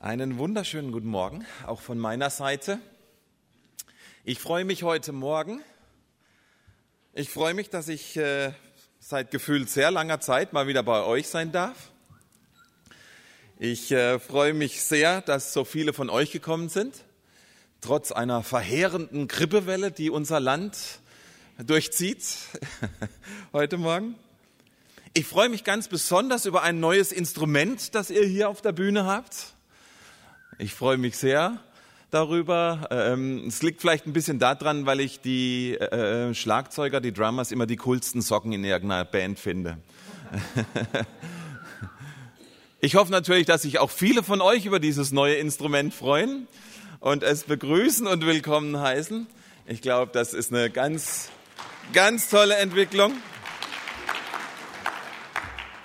Einen wunderschönen guten Morgen, auch von meiner Seite. Ich freue mich heute Morgen. Ich freue mich, dass ich äh, seit gefühlt sehr langer Zeit mal wieder bei euch sein darf. Ich äh, freue mich sehr, dass so viele von euch gekommen sind, trotz einer verheerenden Grippewelle, die unser Land durchzieht heute Morgen. Ich freue mich ganz besonders über ein neues Instrument, das ihr hier auf der Bühne habt. Ich freue mich sehr darüber. Ähm, es liegt vielleicht ein bisschen daran, weil ich die äh, Schlagzeuger, die Drummers immer die coolsten Socken in irgendeiner Band finde. ich hoffe natürlich, dass sich auch viele von euch über dieses neue Instrument freuen und es begrüßen und willkommen heißen. Ich glaube, das ist eine ganz, ganz tolle Entwicklung.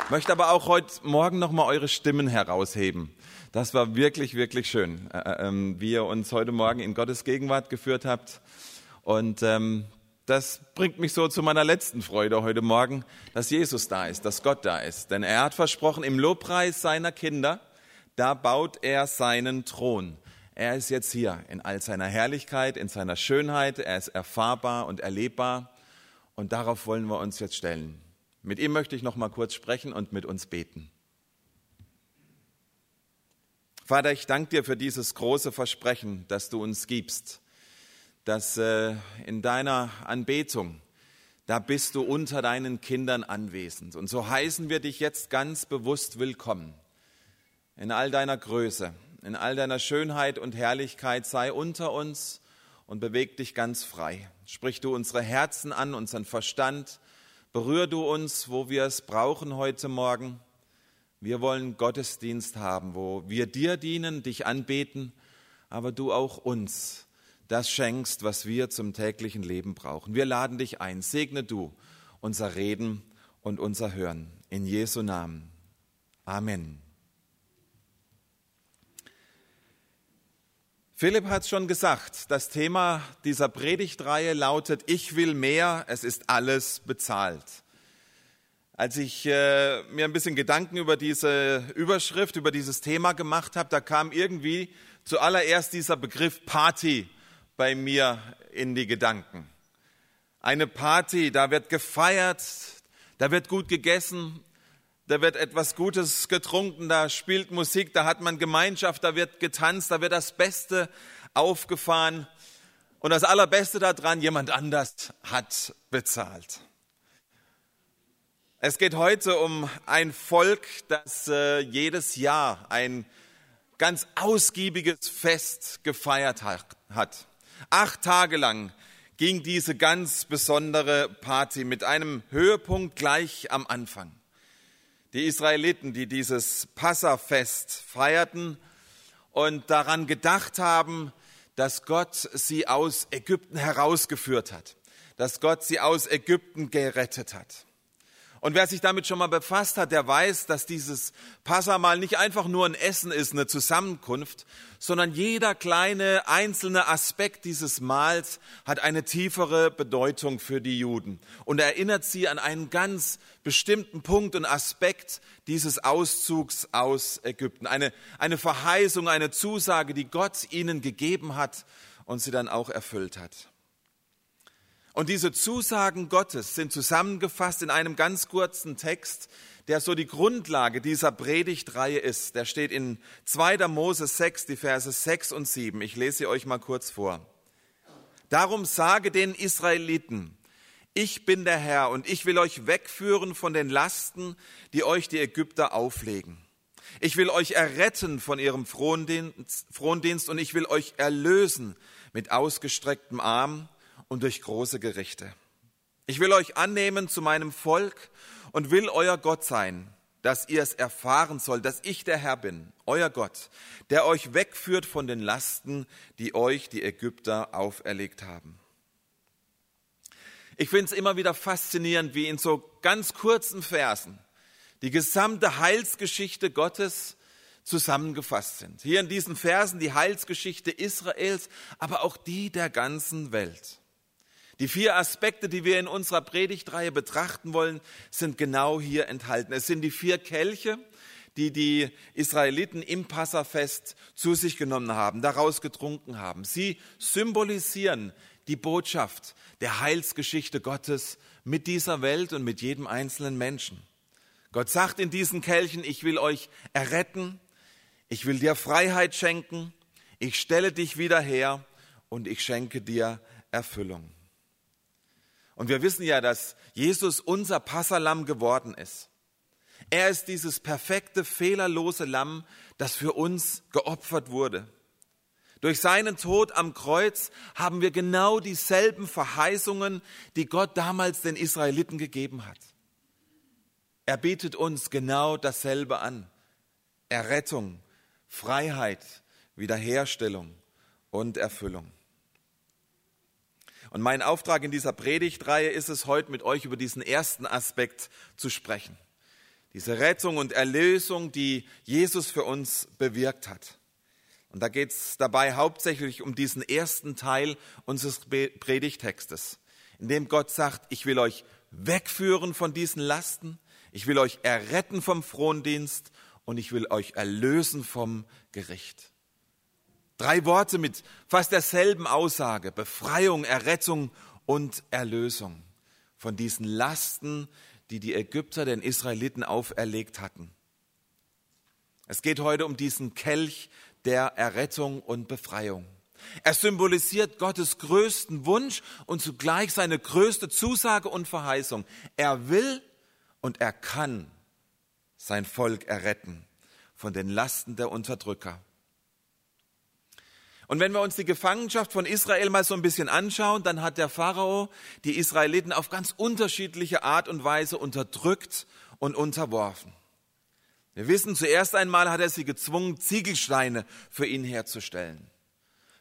Ich möchte aber auch heute Morgen nochmal eure Stimmen herausheben. Das war wirklich, wirklich schön, äh, äh, ähm, wie ihr uns heute Morgen in Gottes Gegenwart geführt habt. Und ähm, das bringt mich so zu meiner letzten Freude heute Morgen, dass Jesus da ist, dass Gott da ist. Denn er hat versprochen, im Lobpreis seiner Kinder, da baut er seinen Thron. Er ist jetzt hier in all seiner Herrlichkeit, in seiner Schönheit. Er ist erfahrbar und erlebbar. Und darauf wollen wir uns jetzt stellen. Mit ihm möchte ich noch mal kurz sprechen und mit uns beten. Vater, ich danke dir für dieses große Versprechen, das du uns gibst, dass äh, in deiner Anbetung, da bist du unter deinen Kindern anwesend. Und so heißen wir dich jetzt ganz bewusst willkommen. In all deiner Größe, in all deiner Schönheit und Herrlichkeit sei unter uns und beweg dich ganz frei. Sprich du unsere Herzen an, unseren Verstand, berühr du uns, wo wir es brauchen heute Morgen wir wollen Gottesdienst haben, wo wir dir dienen, dich anbeten, aber du auch uns das schenkst, was wir zum täglichen Leben brauchen. Wir laden dich ein. Segne du unser Reden und unser Hören. In Jesu Namen. Amen. Philipp hat es schon gesagt, das Thema dieser Predigtreihe lautet, ich will mehr, es ist alles bezahlt. Als ich äh, mir ein bisschen Gedanken über diese Überschrift, über dieses Thema gemacht habe, da kam irgendwie zuallererst dieser Begriff Party bei mir in die Gedanken. Eine Party, da wird gefeiert, da wird gut gegessen, da wird etwas Gutes getrunken, da spielt Musik, da hat man Gemeinschaft, da wird getanzt, da wird das Beste aufgefahren. Und das Allerbeste daran, jemand anders hat bezahlt. Es geht heute um ein Volk, das äh, jedes Jahr ein ganz ausgiebiges Fest gefeiert hat. Acht Tage lang ging diese ganz besondere Party mit einem Höhepunkt gleich am Anfang. Die Israeliten, die dieses Passafest feierten und daran gedacht haben, dass Gott sie aus Ägypten herausgeführt hat, dass Gott sie aus Ägypten gerettet hat. Und wer sich damit schon mal befasst hat, der weiß, dass dieses Passamal nicht einfach nur ein Essen ist, eine Zusammenkunft, sondern jeder kleine einzelne Aspekt dieses Mahls hat eine tiefere Bedeutung für die Juden und erinnert sie an einen ganz bestimmten Punkt und Aspekt dieses Auszugs aus Ägypten. Eine, eine Verheißung, eine Zusage, die Gott ihnen gegeben hat und sie dann auch erfüllt hat. Und diese Zusagen Gottes sind zusammengefasst in einem ganz kurzen Text, der so die Grundlage dieser Predigtreihe ist. Der steht in 2. Mose 6, die Verse 6 und 7. Ich lese sie euch mal kurz vor. Darum sage den Israeliten, ich bin der Herr und ich will euch wegführen von den Lasten, die euch die Ägypter auflegen. Ich will euch erretten von ihrem Frondienst und ich will euch erlösen mit ausgestrecktem Arm und durch große Gerichte. Ich will euch annehmen zu meinem Volk und will euer Gott sein, dass ihr es erfahren sollt, dass ich der Herr bin, euer Gott, der euch wegführt von den Lasten, die euch die Ägypter auferlegt haben. Ich finde es immer wieder faszinierend, wie in so ganz kurzen Versen die gesamte Heilsgeschichte Gottes zusammengefasst sind. Hier in diesen Versen die Heilsgeschichte Israels, aber auch die der ganzen Welt. Die vier Aspekte, die wir in unserer Predigtreihe betrachten wollen, sind genau hier enthalten. Es sind die vier Kelche, die die Israeliten im Passafest zu sich genommen haben, daraus getrunken haben. Sie symbolisieren die Botschaft der Heilsgeschichte Gottes mit dieser Welt und mit jedem einzelnen Menschen. Gott sagt in diesen Kelchen, ich will euch erretten, ich will dir Freiheit schenken, ich stelle dich wieder her und ich schenke dir Erfüllung. Und wir wissen ja, dass Jesus unser Passalam geworden ist. Er ist dieses perfekte, fehlerlose Lamm, das für uns geopfert wurde. Durch seinen Tod am Kreuz haben wir genau dieselben Verheißungen, die Gott damals den Israeliten gegeben hat. Er bietet uns genau dasselbe an. Errettung, Freiheit, Wiederherstellung und Erfüllung. Und mein Auftrag in dieser Predigtreihe ist es, heute mit euch über diesen ersten Aspekt zu sprechen. Diese Rettung und Erlösung, die Jesus für uns bewirkt hat. Und da geht es dabei hauptsächlich um diesen ersten Teil unseres Predigtextes, in dem Gott sagt, ich will euch wegführen von diesen Lasten, ich will euch erretten vom Frondienst und ich will euch erlösen vom Gericht. Drei Worte mit fast derselben Aussage, Befreiung, Errettung und Erlösung von diesen Lasten, die die Ägypter den Israeliten auferlegt hatten. Es geht heute um diesen Kelch der Errettung und Befreiung. Er symbolisiert Gottes größten Wunsch und zugleich seine größte Zusage und Verheißung. Er will und er kann sein Volk erretten von den Lasten der Unterdrücker. Und wenn wir uns die Gefangenschaft von Israel mal so ein bisschen anschauen, dann hat der Pharao die Israeliten auf ganz unterschiedliche Art und Weise unterdrückt und unterworfen. Wir wissen, zuerst einmal hat er sie gezwungen, Ziegelsteine für ihn herzustellen.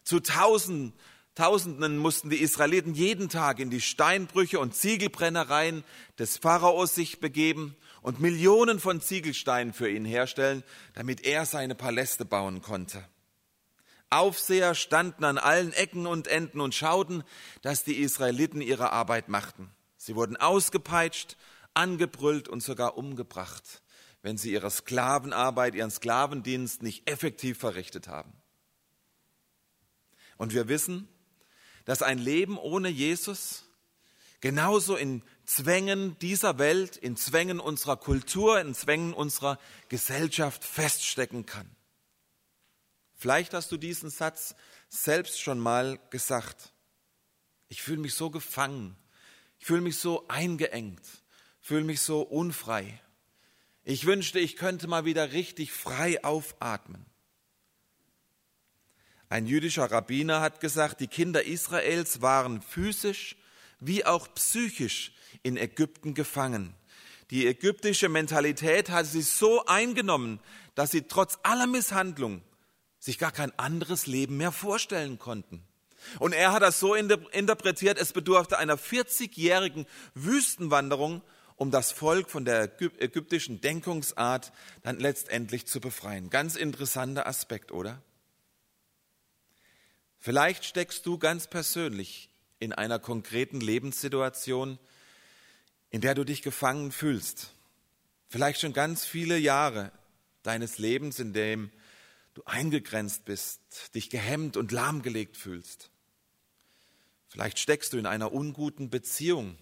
Zu Tausenden, Tausenden mussten die Israeliten jeden Tag in die Steinbrüche und Ziegelbrennereien des Pharaos sich begeben und Millionen von Ziegelsteinen für ihn herstellen, damit er seine Paläste bauen konnte. Aufseher standen an allen Ecken und Enden und schauten, dass die Israeliten ihre Arbeit machten. Sie wurden ausgepeitscht, angebrüllt und sogar umgebracht wenn sie ihre Sklavenarbeit, ihren Sklavendienst nicht effektiv verrichtet haben. Und wir wissen, dass ein Leben ohne Jesus genauso in Zwängen dieser Welt, in Zwängen unserer Kultur, in Zwängen unserer Gesellschaft feststecken kann. Vielleicht hast du diesen Satz selbst schon mal gesagt. Ich fühle mich so gefangen, ich fühle mich so eingeengt, fühle mich so unfrei. Ich wünschte, ich könnte mal wieder richtig frei aufatmen. Ein jüdischer Rabbiner hat gesagt, die Kinder Israels waren physisch wie auch psychisch in Ägypten gefangen. Die ägyptische Mentalität hatte sie so eingenommen, dass sie trotz aller Misshandlung sich gar kein anderes Leben mehr vorstellen konnten. Und er hat das so interpretiert, es bedurfte einer 40-jährigen Wüstenwanderung, um das Volk von der ägyptischen Denkungsart dann letztendlich zu befreien. Ganz interessanter Aspekt, oder? Vielleicht steckst du ganz persönlich in einer konkreten Lebenssituation, in der du dich gefangen fühlst. Vielleicht schon ganz viele Jahre deines Lebens, in dem du eingegrenzt bist, dich gehemmt und lahmgelegt fühlst. Vielleicht steckst du in einer unguten Beziehung,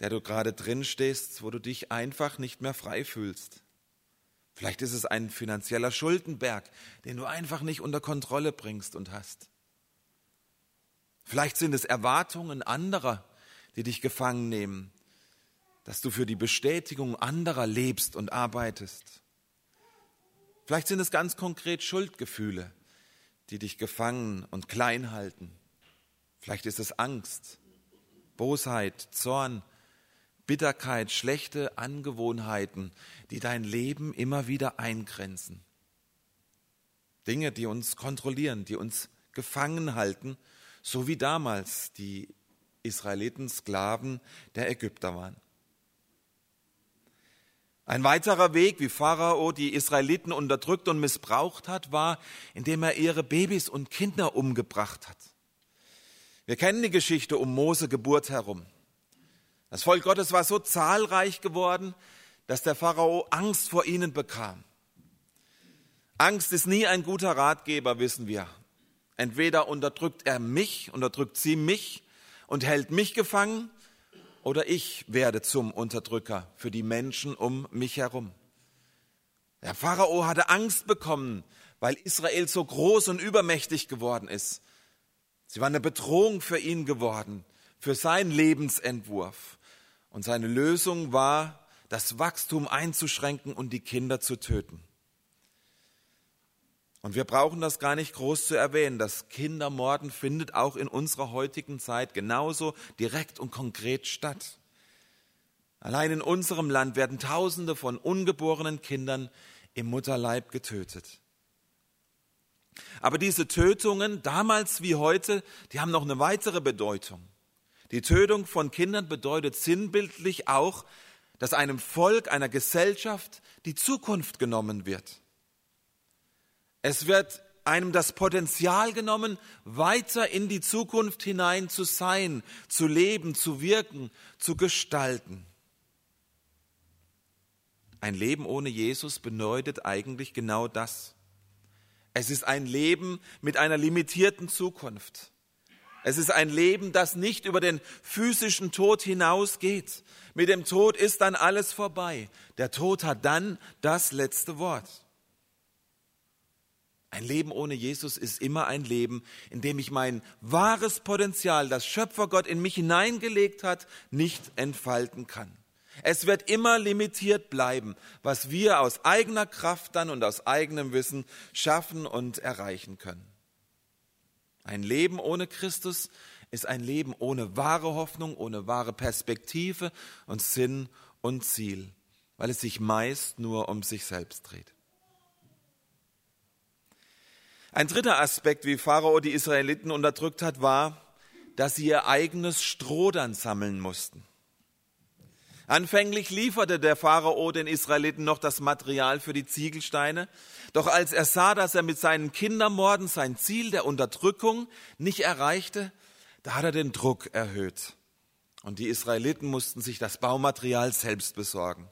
der du gerade drin stehst, wo du dich einfach nicht mehr frei fühlst. Vielleicht ist es ein finanzieller Schuldenberg, den du einfach nicht unter Kontrolle bringst und hast. Vielleicht sind es Erwartungen anderer, die dich gefangen nehmen, dass du für die Bestätigung anderer lebst und arbeitest. Vielleicht sind es ganz konkret Schuldgefühle, die dich gefangen und klein halten. Vielleicht ist es Angst, Bosheit, Zorn, Bitterkeit, schlechte Angewohnheiten, die dein Leben immer wieder eingrenzen. Dinge, die uns kontrollieren, die uns gefangen halten, so wie damals die Israeliten Sklaven der Ägypter waren. Ein weiterer Weg, wie Pharao die Israeliten unterdrückt und missbraucht hat, war, indem er ihre Babys und Kinder umgebracht hat. Wir kennen die Geschichte um Mose Geburt herum. Das Volk Gottes war so zahlreich geworden, dass der Pharao Angst vor ihnen bekam. Angst ist nie ein guter Ratgeber, wissen wir. Entweder unterdrückt er mich, unterdrückt sie mich und hält mich gefangen, oder ich werde zum Unterdrücker für die Menschen um mich herum. Der Pharao hatte Angst bekommen, weil Israel so groß und übermächtig geworden ist. Sie war eine Bedrohung für ihn geworden, für seinen Lebensentwurf. Und seine Lösung war, das Wachstum einzuschränken und die Kinder zu töten. Und wir brauchen das gar nicht groß zu erwähnen. Das Kindermorden findet auch in unserer heutigen Zeit genauso direkt und konkret statt. Allein in unserem Land werden Tausende von ungeborenen Kindern im Mutterleib getötet. Aber diese Tötungen, damals wie heute, die haben noch eine weitere Bedeutung. Die Tötung von Kindern bedeutet sinnbildlich auch, dass einem Volk, einer Gesellschaft die Zukunft genommen wird. Es wird einem das Potenzial genommen, weiter in die Zukunft hinein zu sein, zu leben, zu wirken, zu gestalten. Ein Leben ohne Jesus bedeutet eigentlich genau das. Es ist ein Leben mit einer limitierten Zukunft. Es ist ein Leben, das nicht über den physischen Tod hinausgeht. Mit dem Tod ist dann alles vorbei. Der Tod hat dann das letzte Wort. Ein Leben ohne Jesus ist immer ein Leben, in dem ich mein wahres Potenzial, das Schöpfergott in mich hineingelegt hat, nicht entfalten kann. Es wird immer limitiert bleiben, was wir aus eigener Kraft dann und aus eigenem Wissen schaffen und erreichen können. Ein Leben ohne Christus ist ein Leben ohne wahre Hoffnung, ohne wahre Perspektive und Sinn und Ziel, weil es sich meist nur um sich selbst dreht. Ein dritter Aspekt, wie Pharao die Israeliten unterdrückt hat, war, dass sie ihr eigenes Stroh dann sammeln mussten. Anfänglich lieferte der Pharao den Israeliten noch das Material für die Ziegelsteine, doch als er sah, dass er mit seinen Kindermorden sein Ziel der Unterdrückung nicht erreichte, da hat er den Druck erhöht. Und die Israeliten mussten sich das Baumaterial selbst besorgen.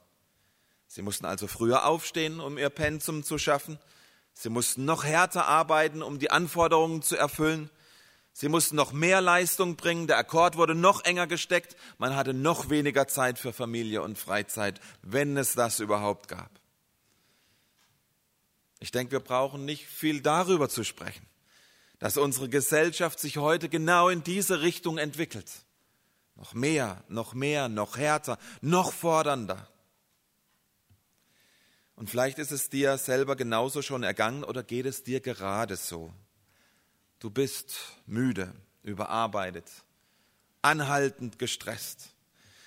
Sie mussten also früher aufstehen, um ihr Pensum zu schaffen. Sie mussten noch härter arbeiten, um die Anforderungen zu erfüllen. Sie mussten noch mehr Leistung bringen. Der Akkord wurde noch enger gesteckt. Man hatte noch weniger Zeit für Familie und Freizeit, wenn es das überhaupt gab. Ich denke, wir brauchen nicht viel darüber zu sprechen, dass unsere Gesellschaft sich heute genau in diese Richtung entwickelt. Noch mehr, noch mehr, noch härter, noch fordernder. Und vielleicht ist es dir selber genauso schon ergangen oder geht es dir gerade so. Du bist müde, überarbeitet, anhaltend gestresst.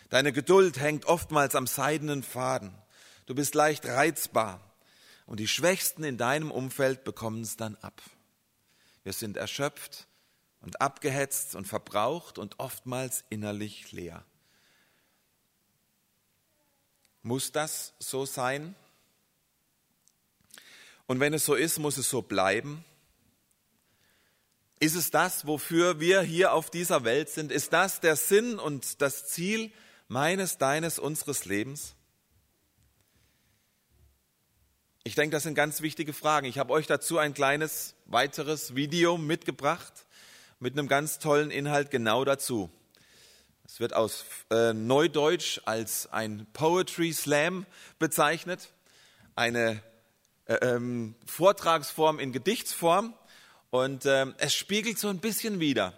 Deine Geduld hängt oftmals am seidenen Faden. Du bist leicht reizbar und die Schwächsten in deinem Umfeld bekommen es dann ab. Wir sind erschöpft und abgehetzt und verbraucht und oftmals innerlich leer. Muss das so sein? Und wenn es so ist, muss es so bleiben? Ist es das, wofür wir hier auf dieser Welt sind? Ist das der Sinn und das Ziel meines, deines, unseres Lebens? Ich denke, das sind ganz wichtige Fragen. Ich habe euch dazu ein kleines weiteres Video mitgebracht mit einem ganz tollen Inhalt genau dazu. Es wird aus äh, Neudeutsch als ein Poetry Slam bezeichnet, eine ähm, Vortragsform in Gedichtsform und äh, es spiegelt so ein bisschen wider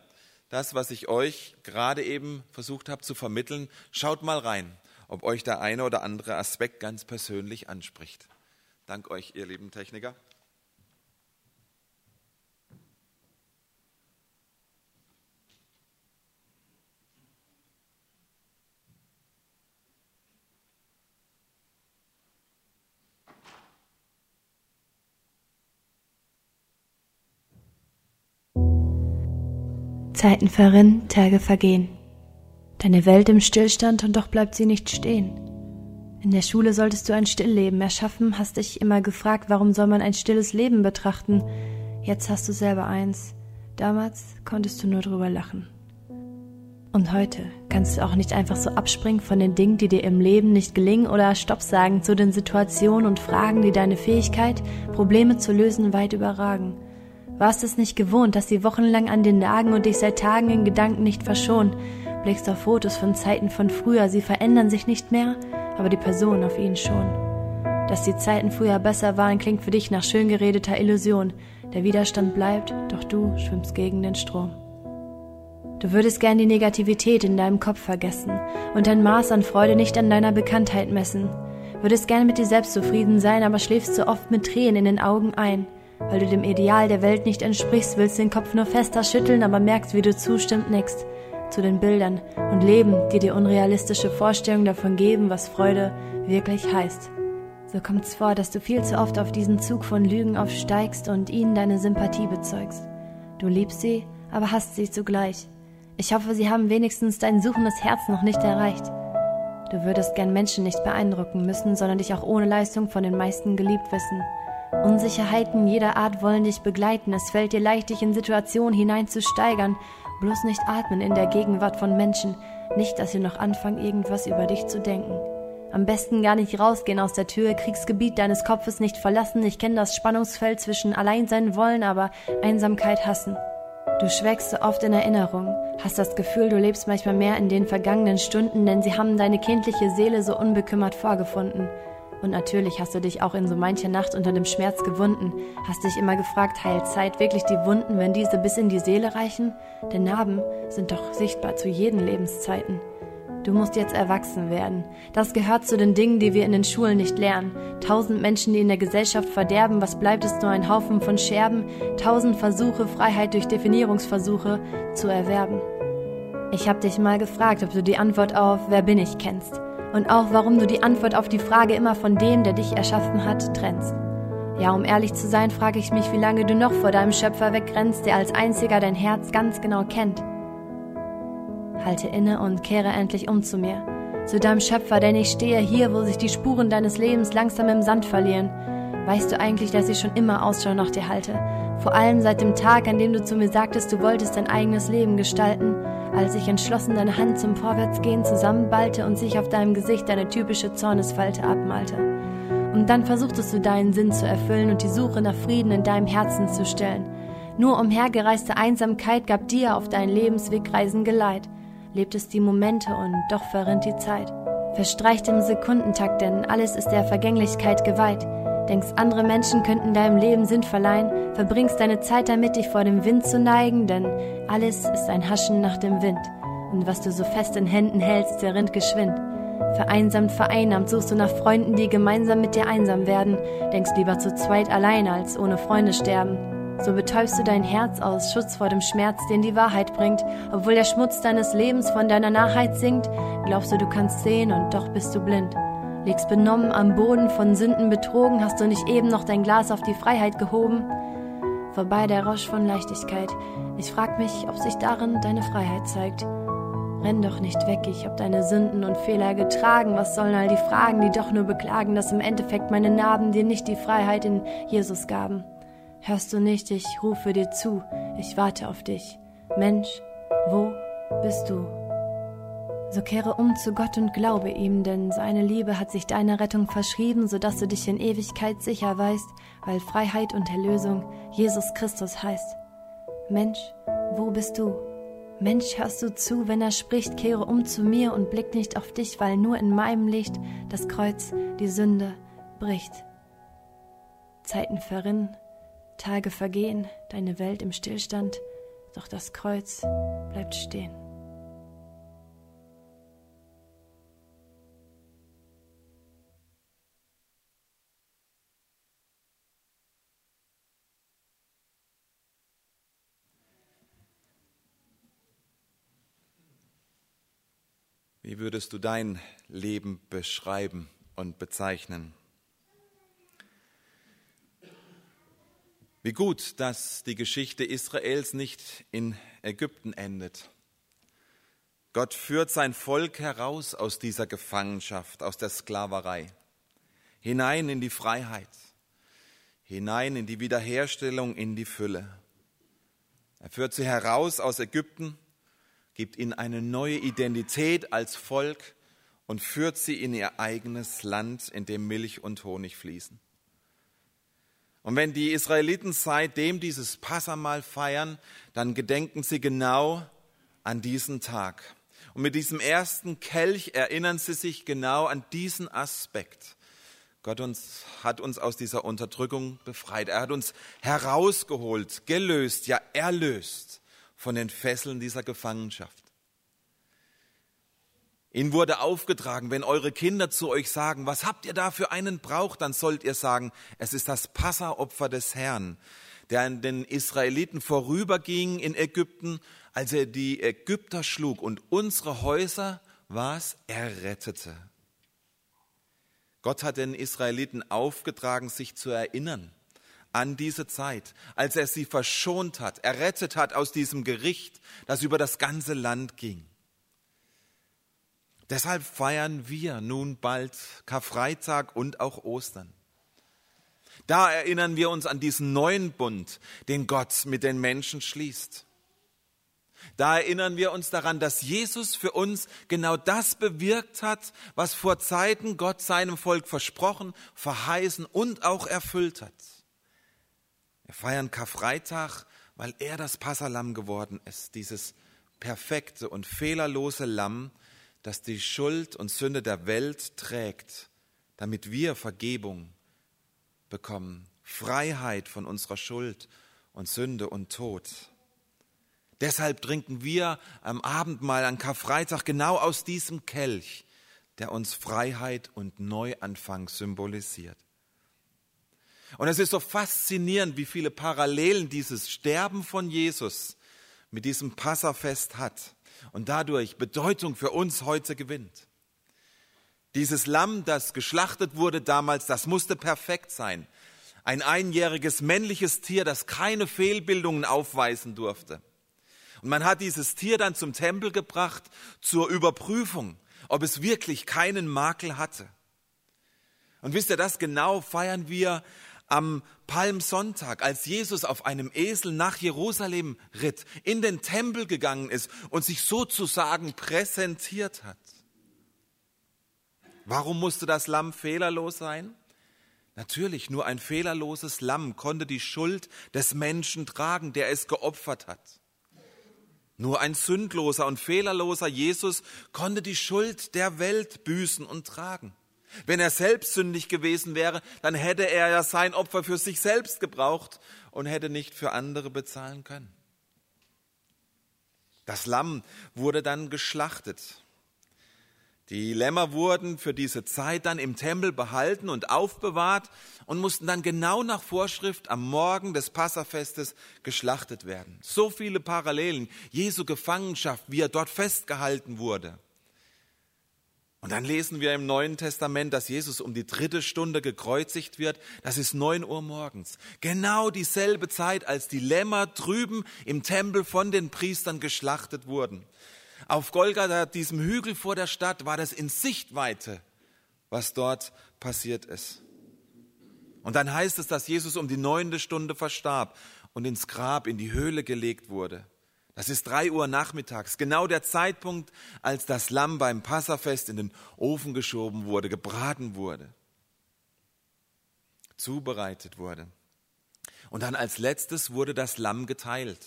das, was ich euch gerade eben versucht habe zu vermitteln. Schaut mal rein, ob euch der eine oder andere Aspekt ganz persönlich anspricht. Dank euch, ihr lieben Techniker. Zeiten verrinnen, Tage vergehen. Deine Welt im Stillstand und doch bleibt sie nicht stehen. In der Schule solltest du ein Stillleben erschaffen, hast dich immer gefragt, warum soll man ein stilles Leben betrachten? Jetzt hast du selber eins. Damals konntest du nur drüber lachen. Und heute kannst du auch nicht einfach so abspringen von den Dingen, die dir im Leben nicht gelingen oder Stopp sagen zu den Situationen und Fragen, die deine Fähigkeit, Probleme zu lösen, weit überragen. Warst es nicht gewohnt, dass sie wochenlang an dir nagen und dich seit Tagen in Gedanken nicht verschonen? Blickst auf Fotos von Zeiten von früher, sie verändern sich nicht mehr, aber die Person auf ihnen schon. Dass die Zeiten früher besser waren, klingt für dich nach schön geredeter Illusion. Der Widerstand bleibt, doch du schwimmst gegen den Strom. Du würdest gern die Negativität in deinem Kopf vergessen und dein Maß an Freude nicht an deiner Bekanntheit messen. Würdest gern mit dir selbst zufrieden sein, aber schläfst so oft mit Tränen in den Augen ein. Weil du dem Ideal der Welt nicht entsprichst, willst den Kopf nur fester schütteln, aber merkst, wie du zustimmt nickst zu den Bildern und Leben, die dir unrealistische Vorstellungen davon geben, was Freude wirklich heißt. So kommt's vor, dass du viel zu oft auf diesen Zug von Lügen aufsteigst und ihnen deine Sympathie bezeugst. Du liebst sie, aber hasst sie zugleich. Ich hoffe, sie haben wenigstens dein suchendes Herz noch nicht erreicht. Du würdest gern Menschen nicht beeindrucken müssen, sondern dich auch ohne Leistung von den meisten geliebt wissen. Unsicherheiten jeder Art wollen dich begleiten. Es fällt dir leicht, dich in Situationen hineinzusteigern. Bloß nicht atmen in der Gegenwart von Menschen. Nicht, dass sie noch anfangen, irgendwas über dich zu denken. Am besten gar nicht rausgehen aus der Tür, Kriegsgebiet deines Kopfes nicht verlassen. Ich kenne das Spannungsfeld zwischen Alleinsein wollen, aber Einsamkeit hassen. Du schwelgst so oft in Erinnerung, hast das Gefühl, du lebst manchmal mehr in den vergangenen Stunden, denn sie haben deine kindliche Seele so unbekümmert vorgefunden. Und natürlich hast du dich auch in so mancher Nacht unter dem Schmerz gewunden, hast dich immer gefragt, heilt Zeit wirklich die Wunden, wenn diese bis in die Seele reichen? Denn Narben sind doch sichtbar zu jeden Lebenszeiten. Du musst jetzt erwachsen werden. Das gehört zu den Dingen, die wir in den Schulen nicht lernen. Tausend Menschen, die in der Gesellschaft verderben, was bleibt es nur ein Haufen von Scherben? Tausend Versuche, Freiheit durch Definierungsversuche zu erwerben. Ich hab dich mal gefragt, ob du die Antwort auf Wer bin ich kennst und auch warum du die Antwort auf die Frage immer von dem, der dich erschaffen hat, trennst. Ja, um ehrlich zu sein, frage ich mich, wie lange du noch vor deinem Schöpfer wegrennst, der als einziger dein Herz ganz genau kennt. Halte inne und kehre endlich um zu mir, zu deinem Schöpfer, denn ich stehe hier, wo sich die Spuren deines Lebens langsam im Sand verlieren. Weißt du eigentlich, dass ich schon immer Ausschau nach dir halte? Vor allem seit dem Tag, an dem du zu mir sagtest, du wolltest dein eigenes Leben gestalten als ich entschlossen deine Hand zum Vorwärtsgehen zusammenballte und sich auf deinem Gesicht deine typische Zornesfalte abmalte. Und dann versuchtest du deinen Sinn zu erfüllen und die Suche nach Frieden in deinem Herzen zu stellen. Nur umhergereiste Einsamkeit gab dir auf deinen Lebenswegreisen Geleit. Lebtest die Momente und doch verrinnt die Zeit. Verstreicht im Sekundentakt, denn alles ist der Vergänglichkeit geweiht. Denkst, andere Menschen könnten deinem Leben Sinn verleihen, verbringst deine Zeit damit, dich vor dem Wind zu neigen, denn alles ist ein Haschen nach dem Wind. Und was du so fest in Händen hältst, zerrinnt geschwind. Vereinsamt, vereinnahmt suchst du nach Freunden, die gemeinsam mit dir einsam werden, denkst lieber zu zweit allein, als ohne Freunde sterben. So betäubst du dein Herz aus Schutz vor dem Schmerz, den die Wahrheit bringt. Obwohl der Schmutz deines Lebens von deiner Nachheit singt, glaubst du, du kannst sehen und doch bist du blind. Liegst benommen am Boden, von Sünden betrogen, hast du nicht eben noch dein Glas auf die Freiheit gehoben? Vorbei der Rausch von Leichtigkeit. Ich frag mich, ob sich darin deine Freiheit zeigt. Renn doch nicht weg, ich hab deine Sünden und Fehler getragen. Was sollen all die Fragen, die doch nur beklagen, dass im Endeffekt meine Narben dir nicht die Freiheit in Jesus gaben? Hörst du nicht, ich rufe dir zu, ich warte auf dich. Mensch, wo bist du? So kehre um zu Gott und glaube ihm, denn seine Liebe hat sich deiner Rettung verschrieben, so dass du dich in Ewigkeit sicher weißt, weil Freiheit und Erlösung Jesus Christus heißt. Mensch, wo bist du? Mensch, hörst du zu, wenn er spricht, kehre um zu mir und blick nicht auf dich, weil nur in meinem Licht das Kreuz die Sünde bricht. Zeiten verrinnen, Tage vergehen, deine Welt im Stillstand, doch das Kreuz bleibt stehen. Wie würdest du dein Leben beschreiben und bezeichnen? Wie gut, dass die Geschichte Israels nicht in Ägypten endet. Gott führt sein Volk heraus aus dieser Gefangenschaft, aus der Sklaverei, hinein in die Freiheit, hinein in die Wiederherstellung, in die Fülle. Er führt sie heraus aus Ägypten gibt ihnen eine neue Identität als Volk und führt sie in ihr eigenes Land, in dem Milch und Honig fließen. Und wenn die Israeliten seitdem dieses Passamal feiern, dann gedenken sie genau an diesen Tag. Und mit diesem ersten Kelch erinnern sie sich genau an diesen Aspekt. Gott uns, hat uns aus dieser Unterdrückung befreit. Er hat uns herausgeholt, gelöst, ja erlöst von den Fesseln dieser Gefangenschaft. Ihnen wurde aufgetragen, wenn eure Kinder zu euch sagen, was habt ihr da für einen Brauch, dann sollt ihr sagen, es ist das Passaopfer des Herrn, der an den Israeliten vorüberging in Ägypten, als er die Ägypter schlug und unsere Häuser was errettete. Gott hat den Israeliten aufgetragen, sich zu erinnern an diese Zeit, als er sie verschont hat, errettet hat aus diesem Gericht, das über das ganze Land ging. Deshalb feiern wir nun bald Karfreitag und auch Ostern. Da erinnern wir uns an diesen neuen Bund, den Gott mit den Menschen schließt. Da erinnern wir uns daran, dass Jesus für uns genau das bewirkt hat, was vor Zeiten Gott seinem Volk versprochen, verheißen und auch erfüllt hat. Wir feiern Karfreitag, weil er das Passalam geworden ist, dieses perfekte und fehlerlose Lamm, das die Schuld und Sünde der Welt trägt, damit wir Vergebung bekommen, Freiheit von unserer Schuld und Sünde und Tod. Deshalb trinken wir am Abendmahl an Karfreitag genau aus diesem Kelch, der uns Freiheit und Neuanfang symbolisiert. Und es ist so faszinierend, wie viele Parallelen dieses Sterben von Jesus mit diesem Passafest hat und dadurch Bedeutung für uns heute gewinnt. Dieses Lamm, das geschlachtet wurde damals, das musste perfekt sein. Ein einjähriges männliches Tier, das keine Fehlbildungen aufweisen durfte. Und man hat dieses Tier dann zum Tempel gebracht zur Überprüfung, ob es wirklich keinen Makel hatte. Und wisst ihr, das genau feiern wir am Palmsonntag, als Jesus auf einem Esel nach Jerusalem ritt, in den Tempel gegangen ist und sich sozusagen präsentiert hat. Warum musste das Lamm fehlerlos sein? Natürlich, nur ein fehlerloses Lamm konnte die Schuld des Menschen tragen, der es geopfert hat. Nur ein sündloser und fehlerloser Jesus konnte die Schuld der Welt büßen und tragen. Wenn er selbst sündig gewesen wäre, dann hätte er ja sein Opfer für sich selbst gebraucht und hätte nicht für andere bezahlen können. Das Lamm wurde dann geschlachtet. Die Lämmer wurden für diese Zeit dann im Tempel behalten und aufbewahrt und mussten dann genau nach Vorschrift am Morgen des Passafestes geschlachtet werden. So viele Parallelen. Jesu Gefangenschaft, wie er dort festgehalten wurde. Und dann lesen wir im Neuen Testament, dass Jesus um die dritte Stunde gekreuzigt wird. Das ist neun Uhr morgens. Genau dieselbe Zeit, als die Lämmer drüben im Tempel von den Priestern geschlachtet wurden. Auf Golgatha, diesem Hügel vor der Stadt, war das in Sichtweite, was dort passiert ist. Und dann heißt es, dass Jesus um die neunte Stunde verstarb und ins Grab, in die Höhle gelegt wurde. Das ist drei Uhr nachmittags, genau der Zeitpunkt, als das Lamm beim Passafest in den Ofen geschoben wurde, gebraten wurde, zubereitet wurde. Und dann als letztes wurde das Lamm geteilt.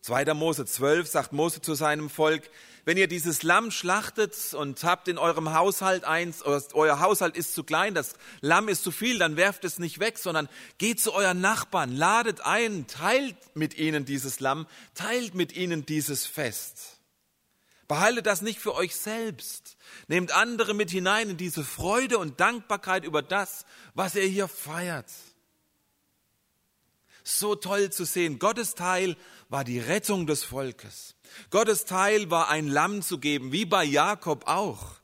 2. Mose 12 sagt Mose zu seinem Volk, wenn ihr dieses Lamm schlachtet und habt in eurem Haushalt eins, euer Haushalt ist zu klein, das Lamm ist zu viel, dann werft es nicht weg, sondern geht zu euren Nachbarn, ladet ein, teilt mit ihnen dieses Lamm, teilt mit ihnen dieses Fest. Behaltet das nicht für euch selbst. Nehmt andere mit hinein in diese Freude und Dankbarkeit über das, was ihr hier feiert. So toll zu sehen. Gottes Teil war die Rettung des Volkes. Gottes Teil war ein Lamm zu geben, wie bei Jakob auch.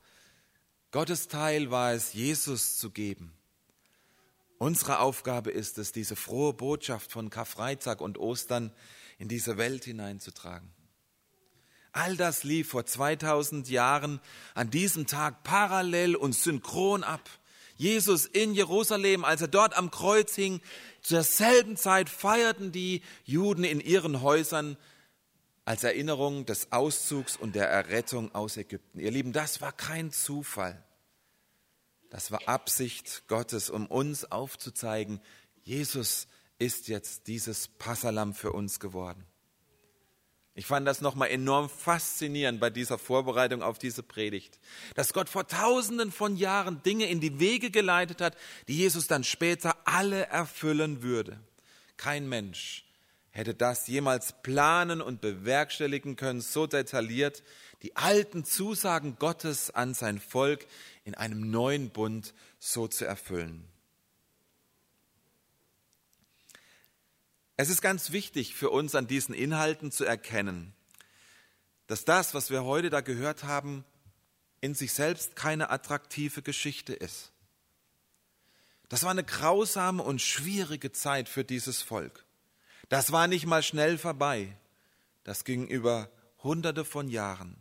Gottes Teil war es, Jesus zu geben. Unsere Aufgabe ist es, diese frohe Botschaft von Karfreitag und Ostern in diese Welt hineinzutragen. All das lief vor 2000 Jahren an diesem Tag parallel und synchron ab. Jesus in Jerusalem, als er dort am Kreuz hing, zur selben Zeit feierten die Juden in ihren Häusern als Erinnerung des Auszugs und der Errettung aus Ägypten. Ihr Lieben, das war kein Zufall. Das war Absicht Gottes, um uns aufzuzeigen, Jesus ist jetzt dieses Passalam für uns geworden. Ich fand das nochmal enorm faszinierend bei dieser Vorbereitung auf diese Predigt, dass Gott vor tausenden von Jahren Dinge in die Wege geleitet hat, die Jesus dann später alle erfüllen würde. Kein Mensch hätte das jemals planen und bewerkstelligen können, so detailliert die alten Zusagen Gottes an sein Volk in einem neuen Bund so zu erfüllen. Es ist ganz wichtig für uns an diesen Inhalten zu erkennen, dass das, was wir heute da gehört haben, in sich selbst keine attraktive Geschichte ist. Das war eine grausame und schwierige Zeit für dieses Volk. Das war nicht mal schnell vorbei. Das ging über hunderte von Jahren.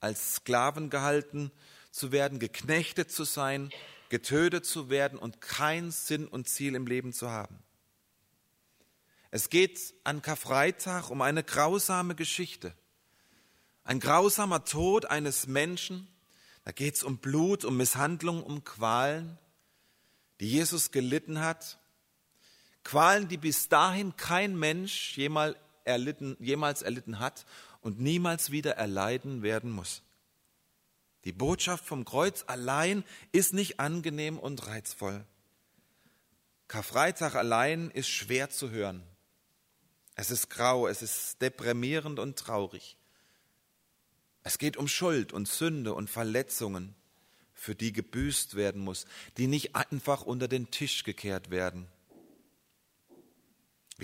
Als Sklaven gehalten zu werden, geknechtet zu sein, getötet zu werden und kein Sinn und Ziel im Leben zu haben. Es geht an Karfreitag um eine grausame Geschichte. Ein grausamer Tod eines Menschen. Da geht es um Blut, um Misshandlung, um Qualen, die Jesus gelitten hat. Qualen, die bis dahin kein Mensch jemals erlitten, jemals erlitten hat und niemals wieder erleiden werden muss. Die Botschaft vom Kreuz allein ist nicht angenehm und reizvoll. Karfreitag allein ist schwer zu hören. Es ist grau, es ist deprimierend und traurig. Es geht um Schuld und Sünde und Verletzungen, für die gebüßt werden muss, die nicht einfach unter den Tisch gekehrt werden.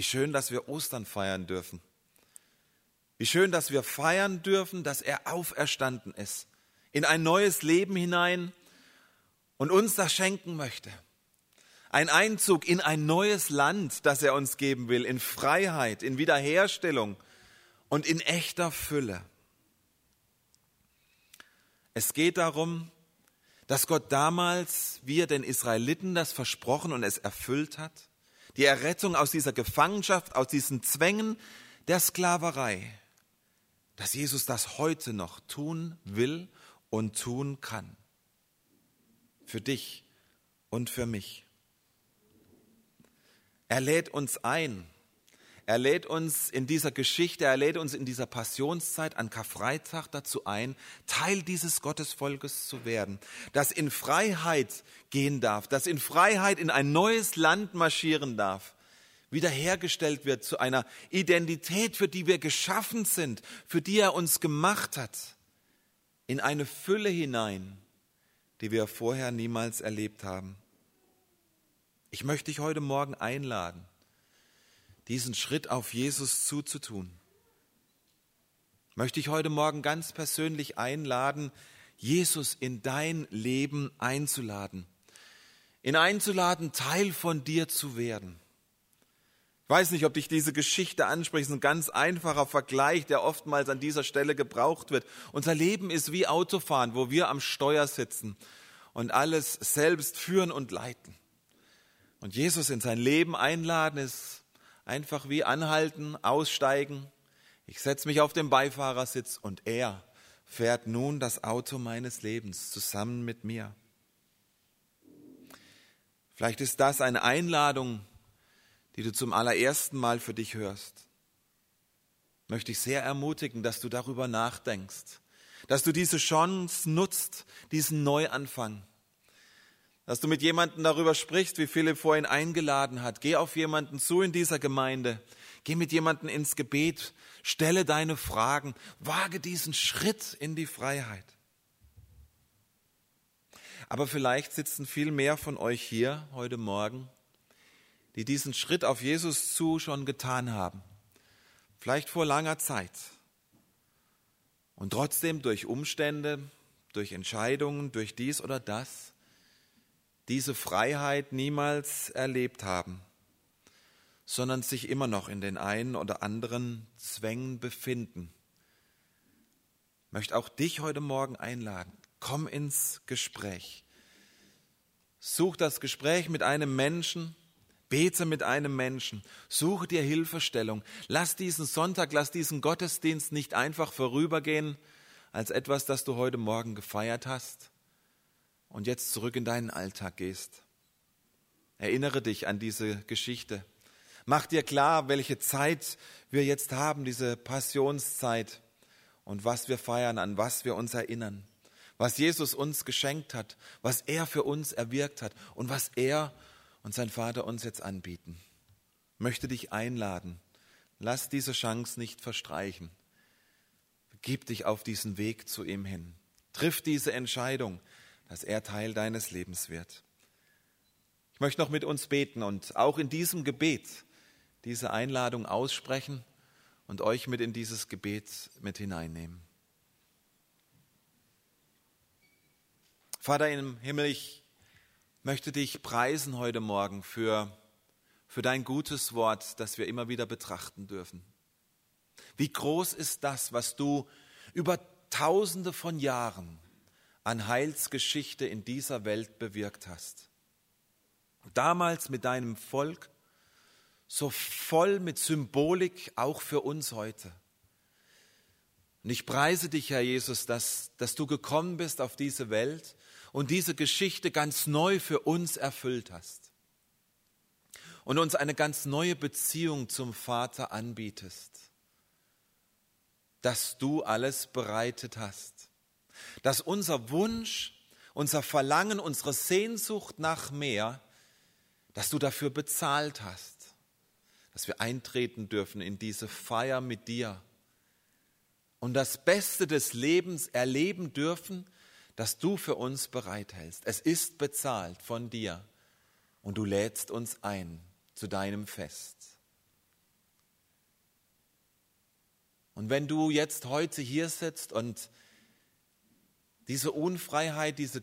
Wie schön, dass wir Ostern feiern dürfen. Wie schön, dass wir feiern dürfen, dass er auferstanden ist, in ein neues Leben hinein und uns das schenken möchte. Ein Einzug in ein neues Land, das er uns geben will, in Freiheit, in Wiederherstellung und in echter Fülle. Es geht darum, dass Gott damals, wie er den Israeliten das versprochen und es erfüllt hat, die Errettung aus dieser Gefangenschaft, aus diesen Zwängen der Sklaverei, dass Jesus das heute noch tun will und tun kann. Für dich und für mich. Er lädt uns ein. Er lädt uns in dieser Geschichte, er lädt uns in dieser Passionszeit an Karfreitag dazu ein, Teil dieses Gottesvolkes zu werden, das in Freiheit gehen darf, das in Freiheit in ein neues Land marschieren darf, wiederhergestellt wird zu einer Identität, für die wir geschaffen sind, für die er uns gemacht hat, in eine Fülle hinein, die wir vorher niemals erlebt haben. Ich möchte dich heute Morgen einladen, diesen Schritt auf Jesus zuzutun. Möchte ich heute Morgen ganz persönlich einladen, Jesus in dein Leben einzuladen, ihn einzuladen, Teil von dir zu werden. Ich weiß nicht, ob dich diese Geschichte anspricht, es ist ein ganz einfacher Vergleich, der oftmals an dieser Stelle gebraucht wird. Unser Leben ist wie Autofahren, wo wir am Steuer sitzen und alles selbst führen und leiten. Und Jesus in sein Leben einladen ist einfach wie anhalten, aussteigen. Ich setze mich auf den Beifahrersitz und er fährt nun das Auto meines Lebens zusammen mit mir. Vielleicht ist das eine Einladung, die du zum allerersten Mal für dich hörst. Möchte ich sehr ermutigen, dass du darüber nachdenkst, dass du diese Chance nutzt, diesen Neuanfang dass du mit jemandem darüber sprichst, wie Philipp vorhin eingeladen hat. Geh auf jemanden zu in dieser Gemeinde. Geh mit jemandem ins Gebet. Stelle deine Fragen. Wage diesen Schritt in die Freiheit. Aber vielleicht sitzen viel mehr von euch hier heute Morgen, die diesen Schritt auf Jesus zu schon getan haben. Vielleicht vor langer Zeit. Und trotzdem durch Umstände, durch Entscheidungen, durch dies oder das diese Freiheit niemals erlebt haben, sondern sich immer noch in den einen oder anderen Zwängen befinden. Ich möchte auch dich heute Morgen einladen. Komm ins Gespräch. Such das Gespräch mit einem Menschen, Bete mit einem Menschen, suche dir Hilfestellung. Lass diesen Sonntag, lass diesen Gottesdienst nicht einfach vorübergehen als etwas, das du heute Morgen gefeiert hast und jetzt zurück in deinen Alltag gehst. Erinnere dich an diese Geschichte. Mach dir klar, welche Zeit wir jetzt haben, diese Passionszeit und was wir feiern, an was wir uns erinnern, was Jesus uns geschenkt hat, was er für uns erwirkt hat und was er und sein Vater uns jetzt anbieten. Möchte dich einladen. Lass diese Chance nicht verstreichen. Gib dich auf diesen Weg zu ihm hin. Triff diese Entscheidung, dass er Teil deines Lebens wird. Ich möchte noch mit uns beten und auch in diesem Gebet diese Einladung aussprechen und euch mit in dieses Gebet mit hineinnehmen. Vater im Himmel, ich möchte dich preisen heute Morgen für, für dein gutes Wort, das wir immer wieder betrachten dürfen. Wie groß ist das, was du über tausende von Jahren an Heilsgeschichte in dieser Welt bewirkt hast. Damals mit deinem Volk, so voll mit Symbolik auch für uns heute. Und ich preise dich, Herr Jesus, dass, dass du gekommen bist auf diese Welt und diese Geschichte ganz neu für uns erfüllt hast. Und uns eine ganz neue Beziehung zum Vater anbietest. Dass du alles bereitet hast. Dass unser Wunsch, unser Verlangen, unsere Sehnsucht nach mehr, dass du dafür bezahlt hast dass wir eintreten dürfen in diese Feier mit dir und das Beste des Lebens erleben dürfen, das du für uns bereithältst. Es ist bezahlt von dir und du lädst uns ein zu deinem Fest. Und wenn du jetzt heute hier sitzt und diese Unfreiheit, diese,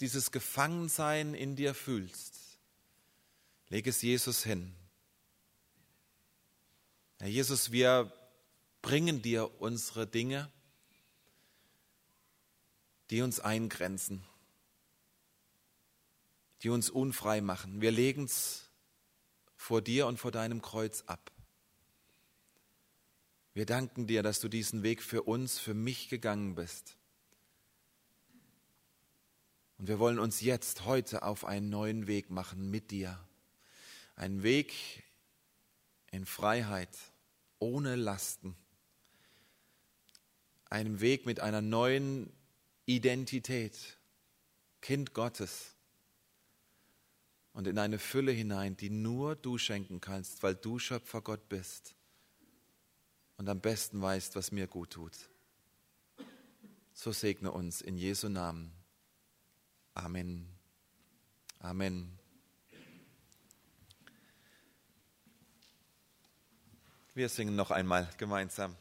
dieses Gefangensein in dir fühlst, leg es Jesus hin. Herr Jesus, wir bringen dir unsere Dinge, die uns eingrenzen, die uns unfrei machen. Wir legen es vor dir und vor deinem Kreuz ab. Wir danken dir, dass du diesen Weg für uns, für mich gegangen bist. Und wir wollen uns jetzt, heute auf einen neuen Weg machen mit dir. Einen Weg in Freiheit, ohne Lasten. Einem Weg mit einer neuen Identität, Kind Gottes. Und in eine Fülle hinein, die nur du schenken kannst, weil du Schöpfer Gott bist und am besten weißt, was mir gut tut. So segne uns in Jesu Namen. Amen. Amen. Wir singen noch einmal gemeinsam.